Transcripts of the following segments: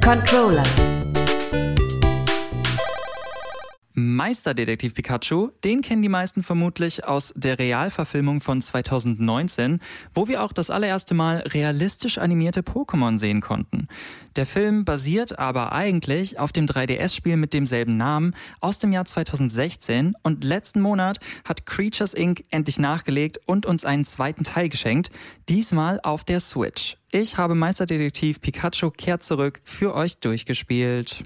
Controller. Meisterdetektiv Pikachu, den kennen die meisten vermutlich aus der Realverfilmung von 2019, wo wir auch das allererste Mal realistisch animierte Pokémon sehen konnten. Der Film basiert aber eigentlich auf dem 3DS-Spiel mit demselben Namen aus dem Jahr 2016 und letzten Monat hat Creatures Inc. endlich nachgelegt und uns einen zweiten Teil geschenkt, diesmal auf der Switch. Ich habe Meisterdetektiv Pikachu kehrt zurück für euch durchgespielt.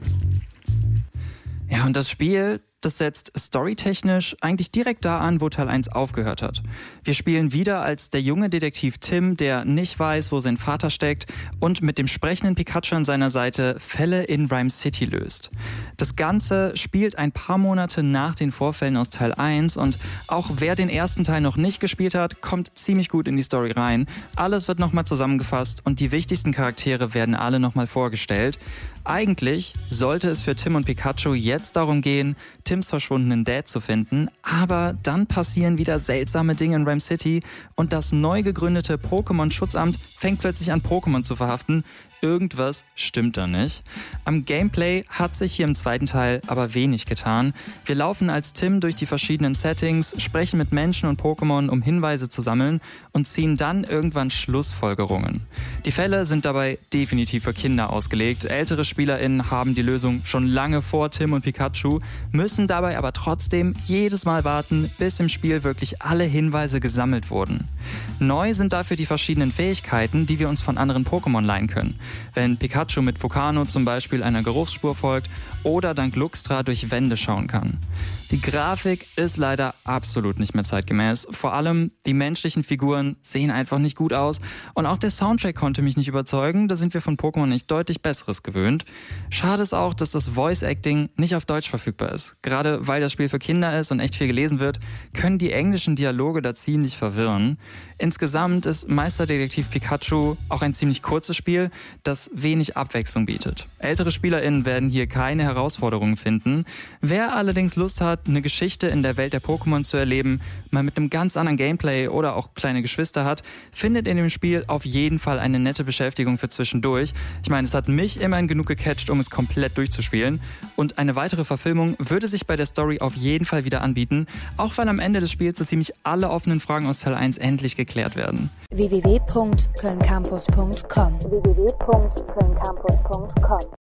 Ja, und das Spiel, das setzt storytechnisch eigentlich direkt da an, wo Teil 1 aufgehört hat. Wir spielen wieder als der junge Detektiv Tim, der nicht weiß, wo sein Vater steckt und mit dem sprechenden Pikachu an seiner Seite Fälle in Rhyme City löst. Das Ganze spielt ein paar Monate nach den Vorfällen aus Teil 1 und auch wer den ersten Teil noch nicht gespielt hat, kommt ziemlich gut in die Story rein. Alles wird nochmal zusammengefasst und die wichtigsten Charaktere werden alle nochmal vorgestellt. Eigentlich sollte es für Tim und Pikachu jetzt darum gehen, Tims verschwundenen Dad zu finden, aber dann passieren wieder seltsame Dinge in Ram City und das neu gegründete Pokémon-Schutzamt fängt plötzlich an, Pokémon zu verhaften, irgendwas stimmt da nicht. Am Gameplay hat sich hier im zweiten Teil aber wenig getan. Wir laufen als Tim durch die verschiedenen Settings, sprechen mit Menschen und Pokémon, um Hinweise zu sammeln und ziehen dann irgendwann Schlussfolgerungen. Die Fälle sind dabei definitiv für Kinder ausgelegt. Ältere SpielerInnen haben die Lösung schon lange vor Tim und Pikachu, müssen dabei aber trotzdem jedes Mal warten, bis im Spiel wirklich alle Hinweise gesammelt wurden. Neu sind dafür die verschiedenen Fähigkeiten, die wir uns von anderen Pokémon leihen können wenn Pikachu mit Fukano zum Beispiel einer Geruchsspur folgt oder dank Luxtra durch Wände schauen kann. Die Grafik ist leider absolut nicht mehr zeitgemäß. Vor allem die menschlichen Figuren sehen einfach nicht gut aus und auch der Soundtrack konnte mich nicht überzeugen. Da sind wir von Pokémon nicht deutlich Besseres gewöhnt. Schade ist auch, dass das Voice Acting nicht auf Deutsch verfügbar ist. Gerade weil das Spiel für Kinder ist und echt viel gelesen wird, können die englischen Dialoge da ziemlich verwirren. Insgesamt ist Meisterdetektiv Pikachu auch ein ziemlich kurzes Spiel, das wenig Abwechslung bietet. Ältere SpielerInnen werden hier keine Herausforderungen finden. Wer allerdings Lust hat, eine Geschichte in der Welt der Pokémon zu erleben, mal mit einem ganz anderen Gameplay oder auch kleine Geschwister hat, findet in dem Spiel auf jeden Fall eine nette Beschäftigung für zwischendurch. Ich meine, es hat mich immerhin genug gecatcht, um es komplett durchzuspielen. Und eine weitere Verfilmung würde sich bei der Story auf jeden Fall wieder anbieten, auch weil am Ende des Spiels so ziemlich alle offenen Fragen aus Teil 1 endlich geklärt werden. www.kölncampus.com www